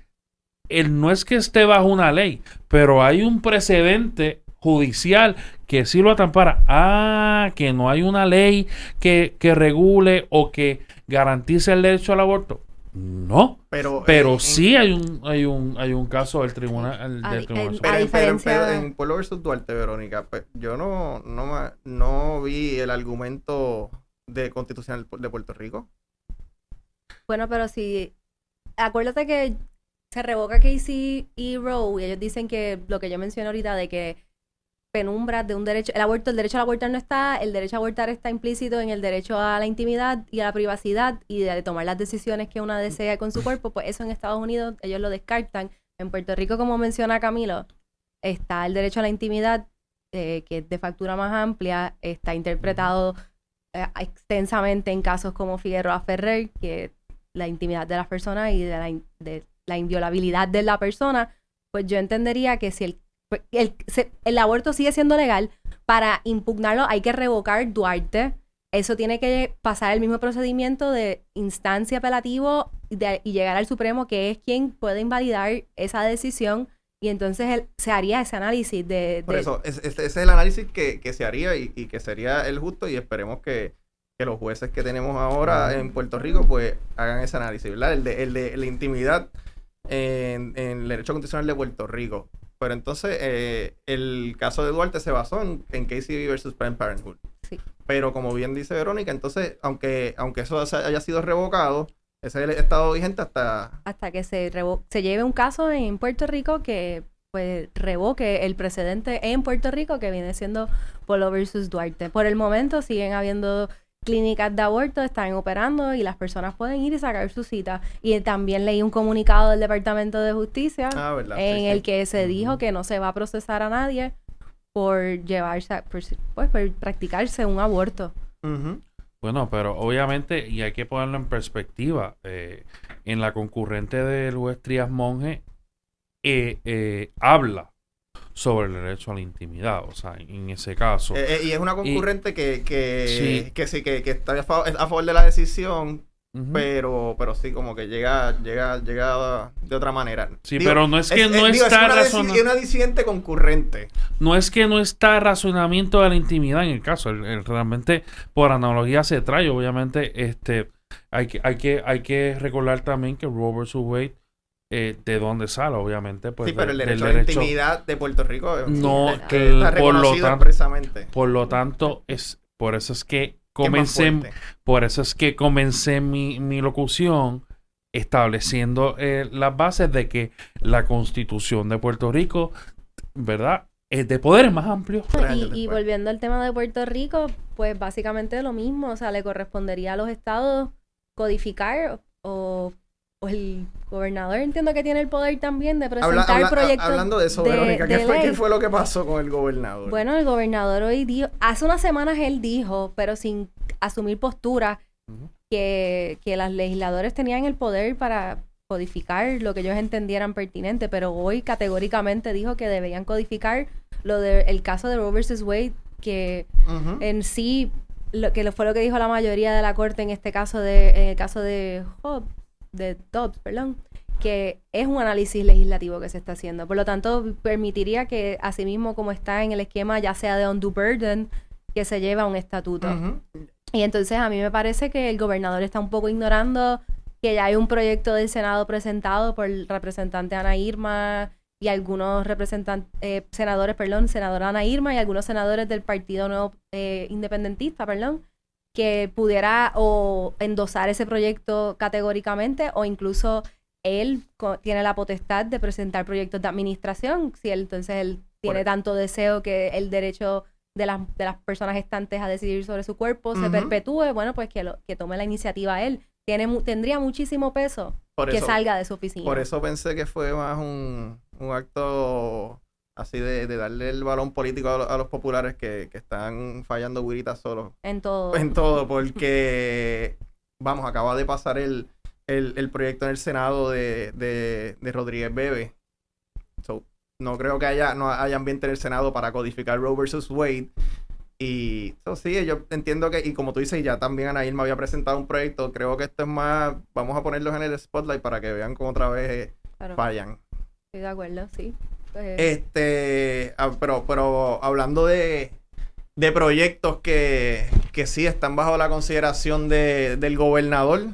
el, no es que esté bajo una ley, pero hay un precedente judicial que sí lo atampara. Ah, que no hay una ley que, que regule o que garantice el derecho al aborto. No,
Pero,
pero
en-
sí hay un, hay un, hay un caso del tribunal, del tribunal
en-.
Pero,
A
en- pero pero
de-
en Pueblo versus Duarte, Verónica, pues, yo no, no, no vi el argumento de constitucional de Puerto Rico.
Bueno, pero si. Acuérdate que se revoca Casey y Roe, y ellos dicen que lo que yo mencioné ahorita de que penumbras de un derecho. El aborto, el derecho al abortar no está, el derecho a abortar está implícito en el derecho a la intimidad y a la privacidad y de tomar las decisiones que una desea con su cuerpo, pues eso en Estados Unidos ellos lo descartan. En Puerto Rico, como menciona Camilo, está el derecho a la intimidad, eh, que es de factura más amplia, está interpretado eh, extensamente en casos como Figueroa Ferrer, que la intimidad de las personas y de la, inviolabilidad de la persona, pues yo entendería que si el, el, se- el aborto sigue siendo legal, para impugnarlo hay que revocar Duarte. Eso tiene que pasar el mismo procedimiento de instancia apelativo y, de- y llegar al Supremo, que es quien puede invalidar esa decisión. Y entonces él- se haría ese análisis de...
Por eso, es- es- ese es el análisis que, que se haría y, y que sería el justo y esperemos que, que los jueces que tenemos ahora en Puerto Rico pues hagan ese análisis, ¿verdad? El de, el de la intimidad en, en el derecho constitucional de Puerto Rico. Pero entonces eh, el caso de Duarte se basó en, en Casey versus Planned Parenthood.
Sí.
Pero como bien dice Verónica, entonces aunque, aunque eso haya sido revocado, ese es el estado vigente hasta...
hasta que se, revo- se lleve un caso en Puerto Rico que pues revoque el precedente en Puerto Rico que viene siendo Polo versus Duarte. Por el momento siguen habiendo clínicas de aborto, están operando y las personas pueden ir y sacar su cita. Y también leí un comunicado del Departamento de Justicia
Ah,
en
sí.
el que se dijo que no se va a procesar a nadie por llevarse, a- por, pues, por practicarse un aborto.
Bueno, pero obviamente, y hay que ponerlo en perspectiva, eh, en la concurrente del juez Trías Monge, eh, eh, habla sobre el derecho a la intimidad, o sea, en ese caso.
Eh, eh, y es una concurrente que, que,
Sí.
que sí, que, que está a favor, a favor de la decisión, pero, pero sí, como que llega, llega, llega de otra manera.
Sí, pero no es que no está
una, es una disidente concurrente.
No es que no está razonamiento de la intimidad en el caso, el- el- realmente por analogía se trae, obviamente, este, hay que, hay que, hay que recordar también que Roe vs. Wade, eh, de dónde sale, obviamente, pues
sí, pero el derecho a la intimidad de Puerto Rico eh,
No, que
está
por lo tanto-
expresamente.
Por lo tanto, es por eso es que
es
comencé, por eso es que comencé mi, mi locución estableciendo eh, las bases de que la Constitución de Puerto Rico, ¿verdad? Es de poderes más amplios.
Y, y
después.
volviendo al tema de Puerto Rico, pues básicamente lo mismo, o sea, le correspondería a los estados codificar o, o el gobernador entiendo que tiene el poder también de
Habla-
presentar
habla-
proyectos
hablando de eso,
de-
Verónica, ¿qué
de
fue, qué fue lo que pasó con el gobernador?
Bueno, el gobernador hoy dijo, hace unas semanas él dijo, pero sin asumir postura, que, que los legisladores tenían el poder para codificar lo que ellos entendieran pertinente, pero hoy categóricamente dijo que deberían codificar lo del caso de Roe versus Wade, que en sí, lo que fue lo que dijo la mayoría de la corte en este caso de, en el caso de Hobbes, de Dobbs, perdón, que es un análisis legislativo que se está haciendo. Por lo tanto, permitiría que, asimismo como está en el esquema, ya sea de undue burden, que se lleva a un estatuto. Y entonces a mí me parece que el gobernador está un poco ignorando que ya hay un proyecto del Senado presentado por el representante Ana Irma y algunos representantes, senadores, perdón, senadora Ana Irma y algunos senadores del Partido Nuevo eh, Independentista, perdón, que pudiera o endosar ese proyecto categóricamente o incluso él tiene la potestad de presentar proyectos de administración, si él, entonces él tiene tanto deseo que el derecho de las, de las personas estantes a decidir sobre su cuerpo se perpetúe, bueno, pues que, lo, que tome la iniciativa él. Tiene, tendría muchísimo peso que salga de su oficina.
Por eso pensé que fue más un, un acto así de, darle el balón político a, los populares que, están fallando guiritas solos.
En todo.
En todo, porque, (laughs) vamos, acaba de pasar el, el, proyecto en el Senado de, de, Rodríguez Bebe. no creo que haya, no haya ambiente en el Senado para codificar Roe versus Wade. Y eso sí, yo entiendo que, y como tú dices, ya también Ana me había presentado un proyecto, creo que esto es más, vamos a ponerlos en el spotlight para que vean cómo otra vez fallan.
Estoy de acuerdo, sí.
Pues, este, ah, pero, pero hablando de, de proyectos que, que sí están bajo la consideración de, del gobernador,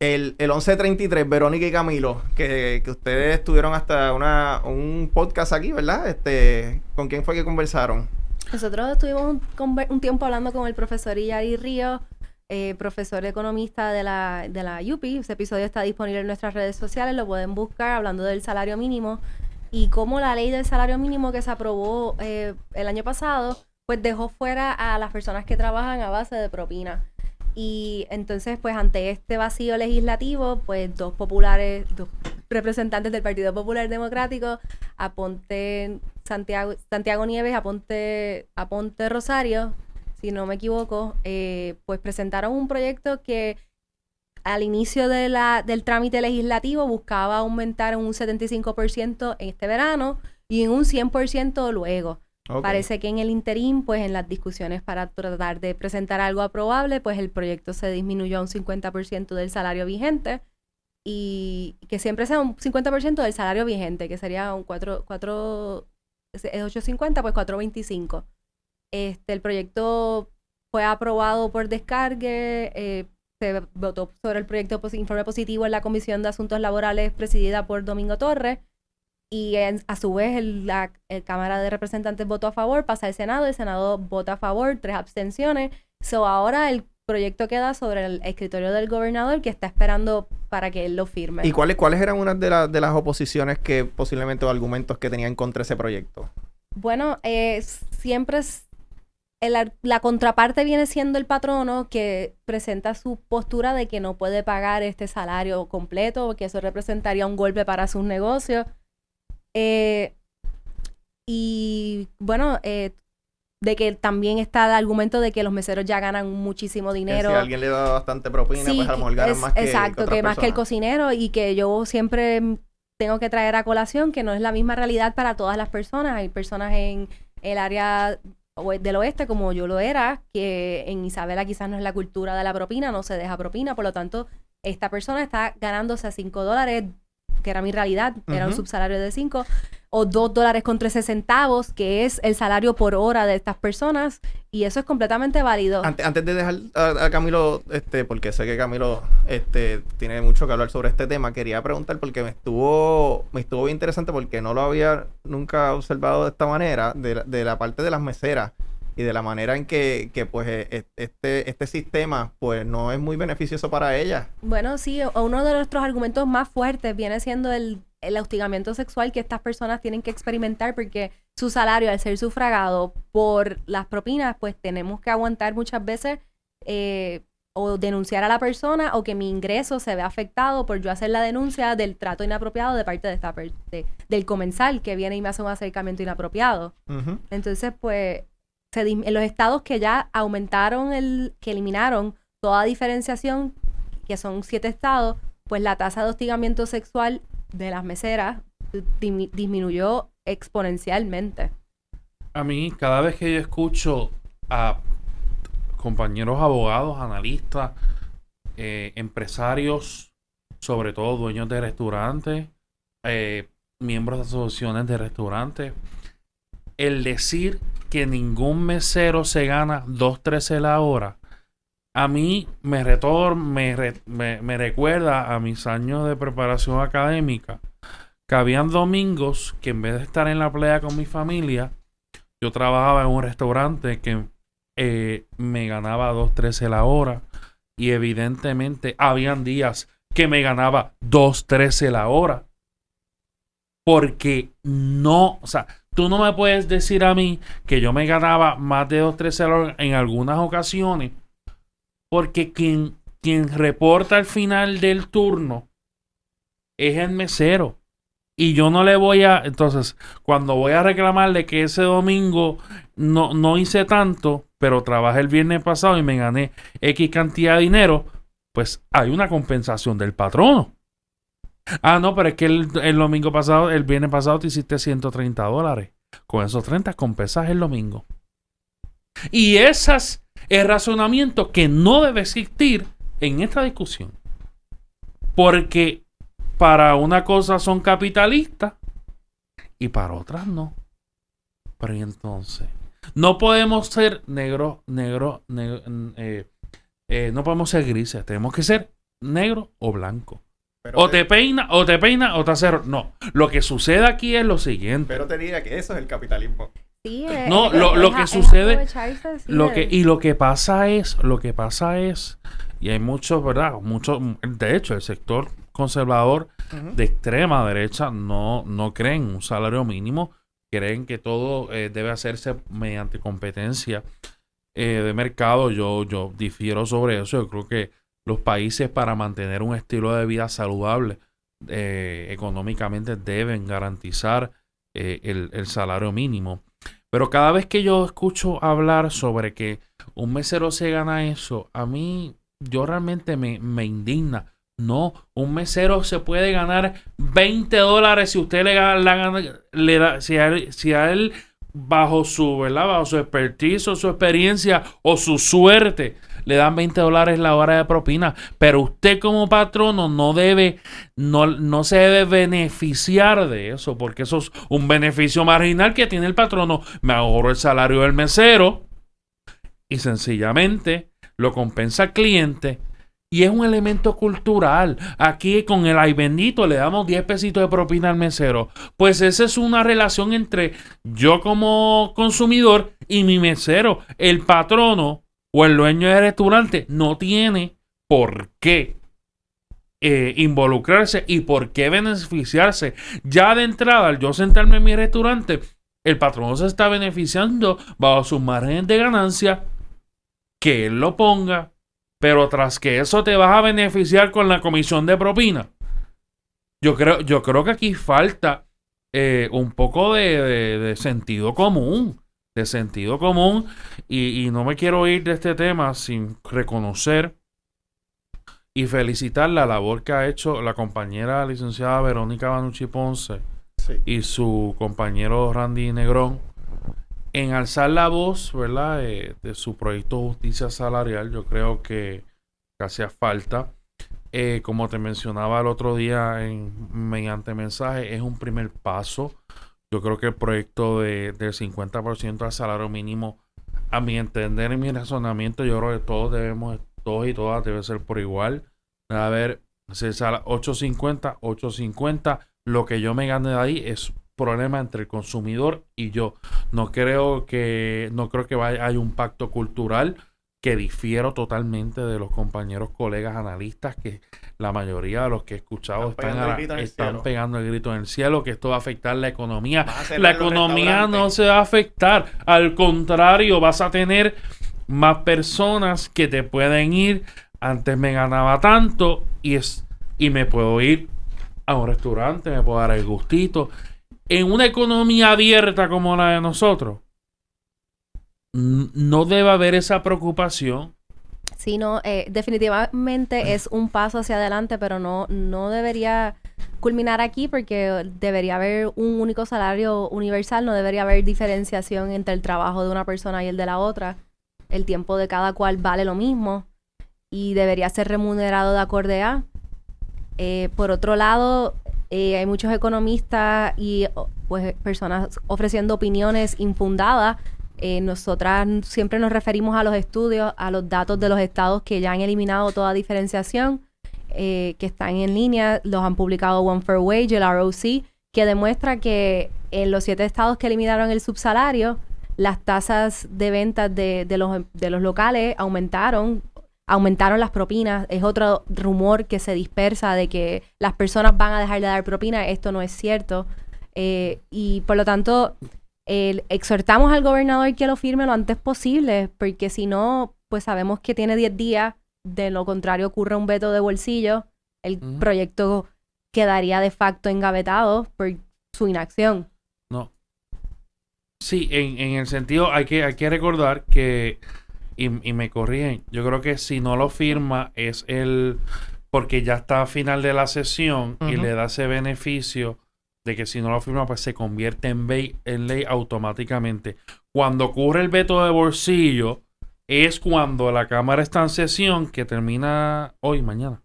el, el 1133, Verónica y Camilo, que, ustedes tuvieron hasta una, un podcast aquí, ¿verdad? Este, ¿Con quién fue que conversaron?
Nosotros estuvimos un, tiempo hablando con el profesor Iyari Río, eh, profesor economista de la, de la UPI. Ese episodio está disponible en nuestras redes sociales, lo pueden buscar hablando del salario mínimo y cómo la ley del salario mínimo que se aprobó eh, el año pasado, pues dejó fuera a las personas que trabajan a base de propina. Y entonces, pues ante este vacío legislativo, pues dos populares, dos representantes del Partido Popular Democrático, Aponte Santiago, Santiago Nieves, Aponte, Aponte Rosario, si no me equivoco, eh, pues presentaron un proyecto que al inicio de la, del trámite legislativo buscaba aumentar un 75% este verano y en un 100% luego. Parece que en el interín, pues en las discusiones para tratar de presentar algo aprobable, pues el proyecto se disminuyó a un 50% del salario vigente y que siempre sea un 50% del salario vigente, que sería un 4, 4 es 8.50, pues 4.25. Este, el proyecto fue aprobado por descargue, eh, se votó sobre el proyecto informe positivo en la Comisión de Asuntos Laborales presidida por Domingo Torres y a su vez la Cámara de Representantes votó a favor, pasa el Senado, el Senado vota a favor, tres abstenciones. So ahora el proyecto queda sobre el escritorio del gobernador que está esperando para que él lo firme.
¿Y cuáles, cuáles eran unas de, de las oposiciones que posiblemente o argumentos que tenían contra ese proyecto?
Bueno, eh, siempre es la contraparte viene siendo el patrono que presenta su postura de que no puede pagar este salario completo, que eso representaría un golpe para sus negocios. Eh, y bueno, eh, de que también está el argumento de que los meseros ya ganan muchísimo dinero.
si alguien le da bastante propina, pues a lo mejor ganan más que
Exacto, que, más que el cocinero y que yo siempre tengo que traer a colación que no es la misma realidad para todas las personas. Hay personas en el área del oeste como yo lo era, que en Isabela quizás no es la cultura de la propina, no se deja propina, por lo tanto, esta persona está ganándose 5 dólares, que era mi realidad, era un subsalario de 5, o 2 dólares con 13 centavos, que es el salario por hora de estas personas, y eso es completamente válido.
Antes, de dejar a, Camilo, este, porque sé que Camilo este, tiene mucho que hablar sobre este tema, quería preguntar porque me estuvo, me estuvo bien interesante porque no lo había nunca observado de esta manera, de, de la parte de las meseras y de la manera en que, que pues e, e, este, este sistema pues no es muy beneficioso para ellas.
Bueno, sí, uno de nuestros argumentos más fuertes viene siendo el, el hostigamiento sexual que estas personas tienen que experimentar porque su salario al ser sufragado por las propinas pues tenemos que aguantar muchas veces eh, o denunciar a la persona o que mi ingreso se vea afectado por yo hacer la denuncia del trato inapropiado de parte de esta del comensal que viene y me hace un acercamiento inapropiado. Entonces, pues en los estados que ya aumentaron el, que eliminaron toda diferenciación, que son siete estados, pues la tasa de hostigamiento sexual de las meseras disminuyó exponencialmente.
A mí, cada vez que yo escucho a compañeros abogados, analistas, eh, empresarios, sobre todo dueños de restaurantes, eh, miembros de asociaciones de restaurantes, el decir que ningún mesero se gana 2.13 la hora, a mí me, retor me, me, recuerda a mis años de preparación académica, que habían domingos que en vez de estar en la playa con mi familia, yo trabajaba en un restaurante que eh, me ganaba 2.13 la hora y evidentemente habían días que me ganaba 2.13 la hora. Porque no, o sea, tú no me puedes decir a mí que yo me ganaba más de 2.13 la hora en algunas ocasiones. Porque quien, quien reporta al final del turno es el mesero. Y yo no le voy a. Entonces, cuando voy a reclamarle que ese domingo no, no hice tanto, pero trabajé el viernes pasado y me gané X cantidad de dinero, pues hay una compensación del patrono. Ah, no, pero es que el, el domingo pasado, el viernes pasado te hiciste 130 dólares. Con esos 30 compensas el domingo. Y ese es el razonamiento que no debe existir en esta discusión. Porque para una cosa son capitalistas y para otras no. Pero entonces, no podemos ser negro, negro, negro eh, eh, no podemos ser grises, tenemos que ser negro o blanco.
Pero
o te peina, o te peina, o te hace... No, lo que sucede aquí es lo siguiente.
Pero te diría que eso es el capitalismo.
Sí, es-
No,
es-
lo- lo
es
que sucede- Lo que, y lo que pasa es, lo que pasa es, y hay muchos, ¿verdad? Muchos, de hecho, el sector conservador de extrema derecha no, no creen un salario mínimo, creen que todo eh, debe hacerse mediante competencia eh, de mercado. Yo, yo difiero sobre eso. Yo creo que los países para mantener un estilo de vida saludable eh, económicamente deben garantizar eh, el, el salario mínimo. Pero cada vez que yo escucho hablar sobre que un mesero se gana eso, a mí yo realmente me, me indigna. No, un mesero se puede ganar 20 dólares si usted le, gana- le da, si a él, si a él bajo su, ¿verdad? Bajo su expertise o su experiencia o su suerte le dan 20 dólares la hora de propina, pero usted como patrono no debe, no, no se debe beneficiar de eso, porque eso es un beneficio marginal que tiene el patrono. Me ahorro el salario del mesero y sencillamente lo compensa el cliente. Y es un elemento cultural. Aquí con el ay bendito le damos 10 pesitos de propina al mesero. Pues esa es una relación entre yo como consumidor y mi mesero. El patrono o el dueño del restaurante no tiene por qué eh, involucrarse y por qué beneficiarse. Ya de entrada, al yo sentarme en mi restaurante, el patrono se está beneficiando bajo sus márgenes de ganancia que él lo ponga, pero tras que eso te vas a beneficiar con la comisión de propina. Yo creo, yo creo que aquí falta eh, un poco de sentido común. De sentido común. Y, y no me quiero ir de este tema sin reconocer y felicitar la labor que ha hecho la compañera licenciada Verónica Banucci Ponce
Sí.
y su compañero Randy Negrón en alzar la voz, ¿verdad? Eh, de su proyecto justicia salarial. Yo creo que, que hacía falta. Eh, como te mencionaba el otro día en, mediante mensaje, es un primer paso. Yo creo que el proyecto de, del 50% al salario mínimo, a mi entender y mi razonamiento, yo creo que todos debemos, todos y todas debe ser por igual. Debe haber si el sala- 850, 850. Lo que yo me gane de ahí es problema entre el consumidor y yo. No creo que, no creo que vaya, hay un pacto cultural que difiero totalmente de los compañeros colegas analistas que la mayoría de los que he escuchado
Están
están,
pegando el grito en el
están
cielo.
pegando el grito en el cielo, que esto va a afectar la economía. La economía no se va a afectar. Al contrario, vas a tener más personas que te pueden ir. Antes me ganaba tanto y, es, y me puedo ir a un restaurante, me puedo dar el gustito. En una economía abierta como la de nosotros, no debe haber esa preocupación.
Sí, no, eh, definitivamente es un paso hacia adelante, pero no, no debería culminar aquí porque debería haber un único salario universal, no debería haber diferenciación entre el trabajo de una persona y el de la otra. El tiempo de cada cual vale lo mismo y debería ser remunerado de acorde a. Eh, por otro lado, eh, hay muchos economistas y pues personas ofreciendo opiniones infundadas eh, nosotras siempre nos referimos a los estudios, a los datos de los estados que ya han eliminado toda diferenciación, eh, que están en línea, los han publicado One Fair Wage, el ROC, que demuestra que en los siete estados que eliminaron el subsalario, las tasas de ventas de, de los, de los locales aumentaron, aumentaron las propinas. Es otro rumor que se dispersa de que las personas van a dejar de dar propina. Esto no es cierto. Eh, y por lo tanto, el- exhortamos al gobernador que lo firme lo antes posible, porque si no, pues sabemos que tiene 10 días. De lo contrario, ocurre un veto de bolsillo. El proyecto quedaría de facto engavetado por su inacción.
No. Sí, en, en el sentido, hay que, hay que recordar que, y, y me corrigen, yo creo que si no lo firma es el, porque ya está a final de la sesión y le da ese beneficio de que si no lo firma, pues se convierte en, ley- en ley automáticamente. Cuando ocurre el veto de bolsillo, es cuando la Cámara está en sesión que termina hoy, mañana.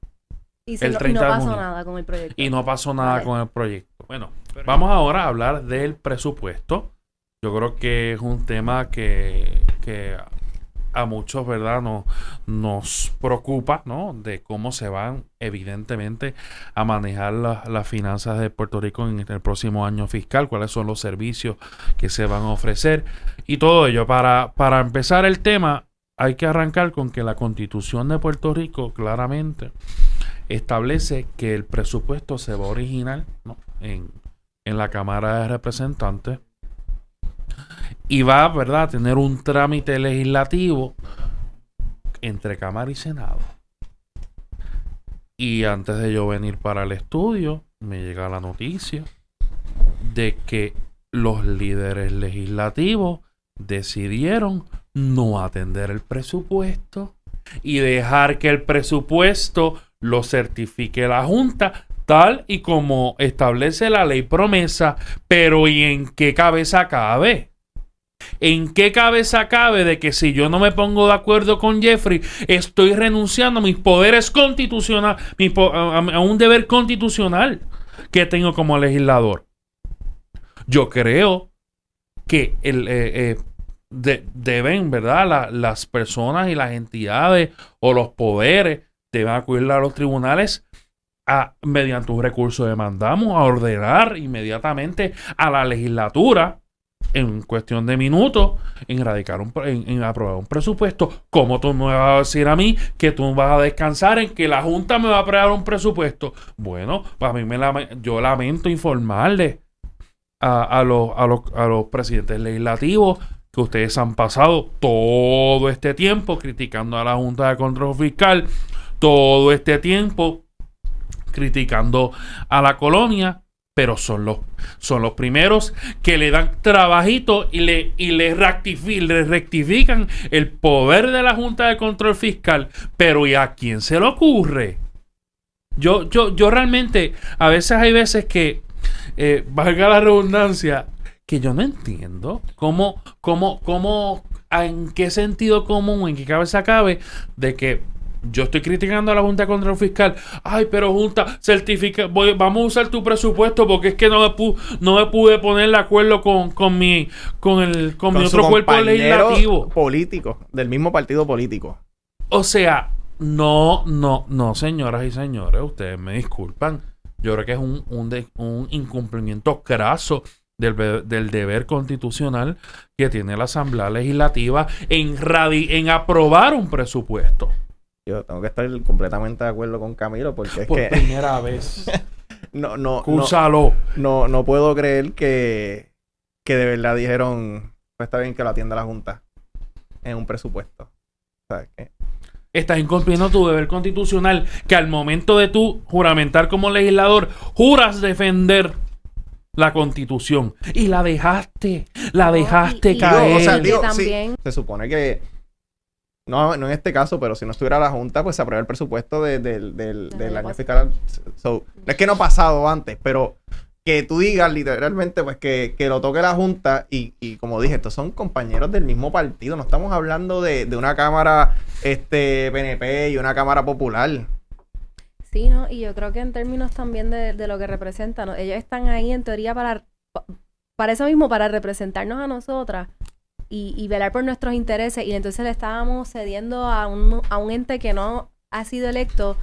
Y, si
El
no, y
30
no
de
pasó
junio.
nada con el proyecto.
Y no pasó nada
Vale.
con el proyecto. Bueno, vamos ahora a hablar del presupuesto. Yo creo que es un tema que, que a muchos, ¿verdad? No, nos preocupa, ¿no? De cómo se van, evidentemente, a manejar la- las finanzas de Puerto Rico en el próximo año fiscal, cuáles son los servicios que se van a ofrecer y todo ello. Para, para empezar el tema, hay que arrancar con que la constitución de Puerto Rico claramente establece que el presupuesto se va a originar en, en la Cámara de Representantes y va ¿verdad? a tener un trámite legislativo entre Cámara y Senado. Y antes de yo venir para el estudio, me llega la noticia de que los líderes legislativos decidieron no atender el presupuesto y dejar que el presupuesto lo certifique la Junta tal y como establece la ley promesa, pero ¿y en qué cabeza cabe? ¿En qué cabeza cabe de que si yo no me pongo de acuerdo con Jeffrey, estoy renunciando a mis poderes constitucionales, a, un deber constitucional que tengo como legislador? Yo creo que el, eh, eh, de- deben, ¿verdad? La- las personas y las entidades o los poderes deben acudir a los tribunales a, mediante un recurso demandamos a ordenar inmediatamente a la legislatura en cuestión de minutos en radicar un, en, aprobar un presupuesto. ¿Cómo tú me vas a decir a mí que tú vas a descansar en que la Junta me va a aprobar un presupuesto? Bueno, a mí me lame- yo lamento informarle a, a los, a, los, a los presidentes legislativos que ustedes han pasado todo este tiempo criticando a la Junta de Control Fiscal, todo este tiempo criticando a la colonia, pero son los, son los primeros que le dan trabajito y le, y le, rectifi- le rectifican el poder de la Junta de Control Fiscal. Pero ¿y a quién se le ocurre? Yo, yo, yo realmente, a veces hay veces que, eh, valga la redundancia, que yo no entiendo cómo, cómo, cómo, en qué sentido común, en qué cabeza cabe de que yo estoy criticando a la Junta de Control Fiscal. Ay, pero Junta, certifica, voy- vamos a usar tu presupuesto porque es que no me, pu- no me pude poner de acuerdo con, con mi, con el, con mi
Con su
otro cuerpo legislativo.
político, del mismo partido político.
O sea, no, no, no, señoras y señores, ustedes me disculpan. Yo creo que es un, un, de- un incumplimiento craso del, del deber constitucional que tiene la Asamblea Legislativa en, en aprobar un presupuesto.
Yo tengo que estar completamente de acuerdo con Camilo porque es
Por
que
primera (laughs) vez.
no, no,
Cúsalo.
no, no puedo creer que, que de verdad dijeron, pues está bien que lo atienda la Junta en un presupuesto. ¿Sabes qué?
Estás incumpliendo tu deber constitucional que al momento de tú juramentar como legislador, juras defender la constitución. Y la dejaste, la dejaste
y- y-
caer.
Digo, o sea,
que
digo, sí, se supone que no, no en este caso, pero si no estuviera la Junta, pues se aprueba el presupuesto de- del- del,
Del
del
año
fiscal. So, no es que no ha pasado antes, pero que tú digas literalmente, pues que, que lo toque la Junta y, y como dije, estos son compañeros del mismo partido, no estamos hablando de, de una Cámara este PNP y una Cámara Popular.
Sí, ¿no? Y yo creo que en términos también de, de lo que representan, ¿no? ellos están ahí en teoría para, pa- para eso mismo, para representarnos a nosotras y, y velar por nuestros intereses. Y entonces le estábamos cediendo a un, a un ente que no ha sido electo,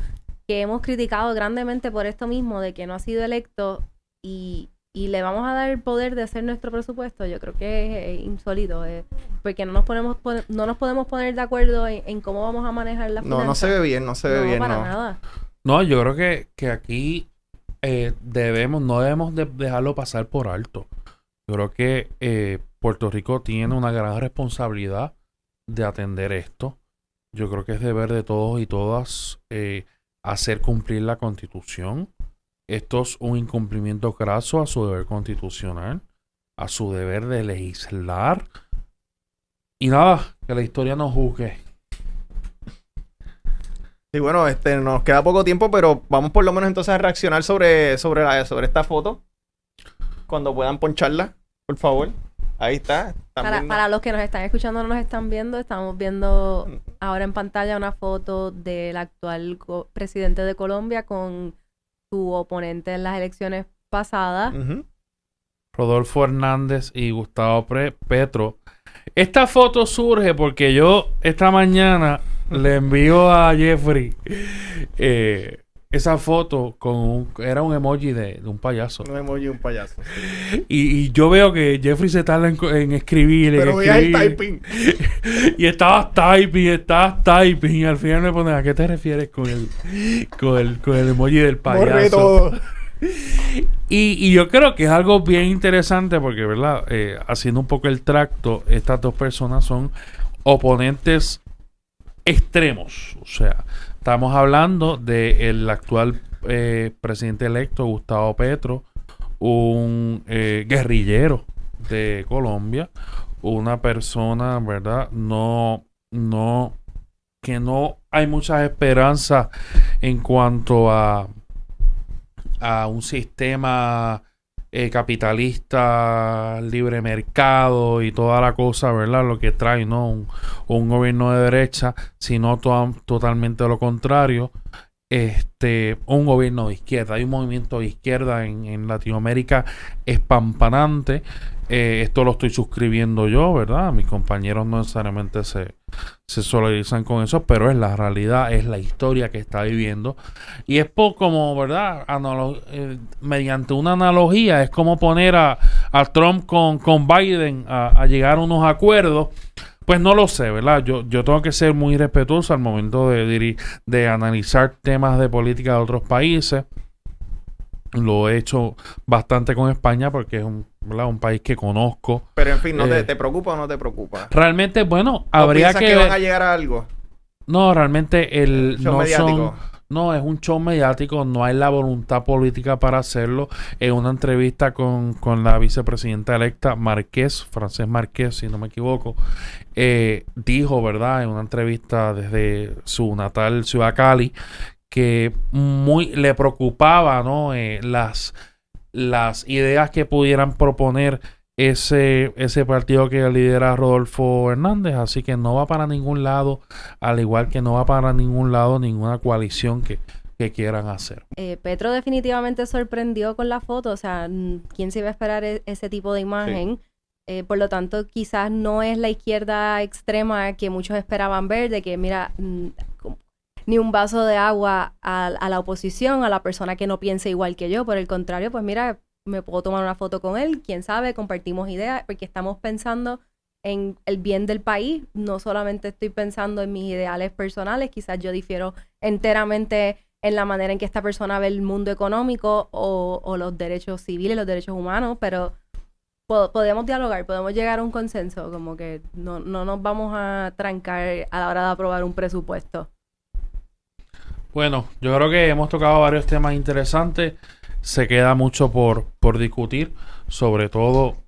que hemos criticado grandemente por esto mismo, de que no ha sido electo y, y le vamos a dar el poder de hacer nuestro presupuesto, yo creo que es, insólito, eh, porque no nos ponemos no nos podemos poner de acuerdo en, cómo vamos a manejar la
No, no se ve bien, no se ve bien,
para
no.
nada.
No, yo creo que, que aquí eh, debemos, no debemos de dejarlo pasar por alto. Yo creo que eh, Puerto Rico tiene una gran responsabilidad de atender esto. Yo creo que es deber de todos y todas eh, hacer cumplir la constitución. Esto es un incumplimiento graso a su deber constitucional, a su deber de legislar. Y nada, que la historia nos juzgue.
Sí, bueno, este, nos queda poco tiempo, pero vamos por lo menos entonces a reaccionar sobre, sobre, sobre esta foto. Cuando puedan poncharla, por favor. Ahí está.
Para, para, los que nos están escuchando, no nos están viendo, estamos viendo ahora en pantalla una foto del actual presidente de Colombia con su oponente en las elecciones pasadas.
Rodolfo Hernández y Gustavo Petro. Esta foto surge porque yo esta mañana le envío a Jeffrey eh, esa foto con un, era un emoji de, un payaso.
Un emoji de un payaso.
Y, yo veo que Jeffrey se tarda en, escribir.
Pero veía el typing. (laughs)
y estabas typing, estabas typing. Y al final me pone, ¿a qué te refieres con el, con el, con el emoji del payaso? todo. Y, yo creo que es algo bien interesante porque, ¿verdad? Eh, haciendo un poco el tracto, estas dos personas son oponentes extremos. O sea, estamos hablando del actual eh, presidente electo, Gustavo Petro, un eh, guerrillero de Colombia, una persona, ¿verdad? No, no, que no hay muchas esperanzas en cuanto a, a un sistema eh, capitalista, libre mercado y toda la cosa, ¿verdad? Lo que trae, ¿no? Un, gobierno de derecha, sino totalmente lo contrario. Este, un gobierno de izquierda. Hay un movimiento de izquierda en, en Latinoamérica espampanante eh, esto lo estoy suscribiendo yo, ¿verdad? Mis compañeros no necesariamente se, se solidarizan con eso, pero es la realidad, es la historia que está viviendo. Y es por como, ¿verdad? Eh, mediante una analogía, es como poner a, Trump con, con Biden a, llegar a unos acuerdos. Pues no lo sé, ¿verdad? Yo, yo tengo que ser muy respetuoso al momento de, de analizar temas de política de otros países. Lo he hecho bastante con España porque es un, un país que conozco.
Pero en fin, ¿no te, eh, preocupa o no te preocupa?
Realmente, bueno, habría que...
que van a llegar a algo?
No, realmente el... no mediático. No, es un show mediático, no hay la voluntad política para hacerlo. En una entrevista con, con la vicepresidenta electa Marqués, Francés Marqués, si no me equivoco, eh, dijo, ¿verdad? En una entrevista desde su natal ciudad Cali, que muy le preocupaba ¿no? Eh, las, las ideas que pudieran proponer ese, ese partido que lidera Rodolfo Hernández, así que no va para ningún lado, al igual que no va para ningún lado ninguna coalición que, quieran hacer.
Eh, Petro definitivamente sorprendió con la foto, o sea, ¿quién se iba a esperar e-, ese tipo de imagen? Eh, por lo tanto, quizás no es la izquierda extrema que muchos esperaban ver, de que, mira, ni un vaso de agua a, la oposición, a la persona que no piense igual que yo. Por el contrario, pues mira, me puedo tomar una foto con él, quién sabe, compartimos ideas, porque estamos pensando en el bien del país, no solamente estoy pensando en mis ideales personales, quizás yo difiero enteramente en la manera en que esta persona ve el mundo económico o, los derechos civiles, los derechos humanos, pero podemos dialogar, podemos llegar a un consenso, como que no, no nos vamos a trancar a la hora de aprobar un presupuesto.
Bueno, yo creo que hemos tocado varios temas interesantes. Se queda mucho por, por discutir, sobre todo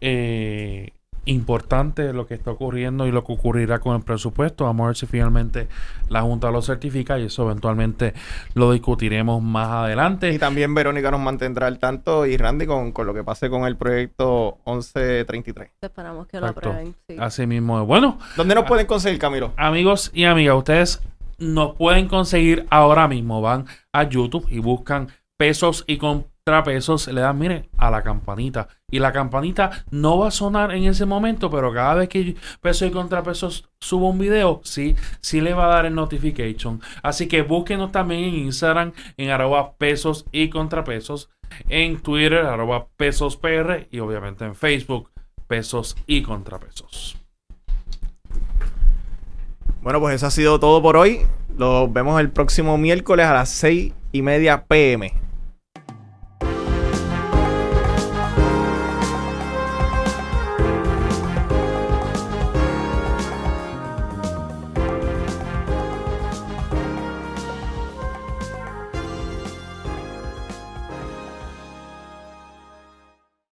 eh, importante lo que está ocurriendo y lo que ocurrirá con el presupuesto. Vamos a ver si finalmente la Junta lo certifica y eso eventualmente lo discutiremos más adelante.
Y también Verónica nos mantendrá al tanto y Randy con, lo que pase con el proyecto 1133.
Esperamos que lo aprueben.
Así mismo. Bueno.
¿Dónde nos pueden conseguir, Camilo?
Amigos y amigas, ustedes nos pueden conseguir ahora mismo. Van a YouTube y buscan pesos y con contrapesos, le dan, mire, a la campanita. Y la campanita no va a sonar en ese momento, pero cada vez que pesos y contrapesos subo un video, sí, sí le va a dar el notification. Así que búsquenos también en Instagram, en arroba pesos y contrapesos, en Twitter, arroba pesos PR y obviamente en Facebook, pesos y contrapesos.
Bueno, pues eso ha sido todo por hoy. Los vemos el próximo miércoles a las 6 y media pm.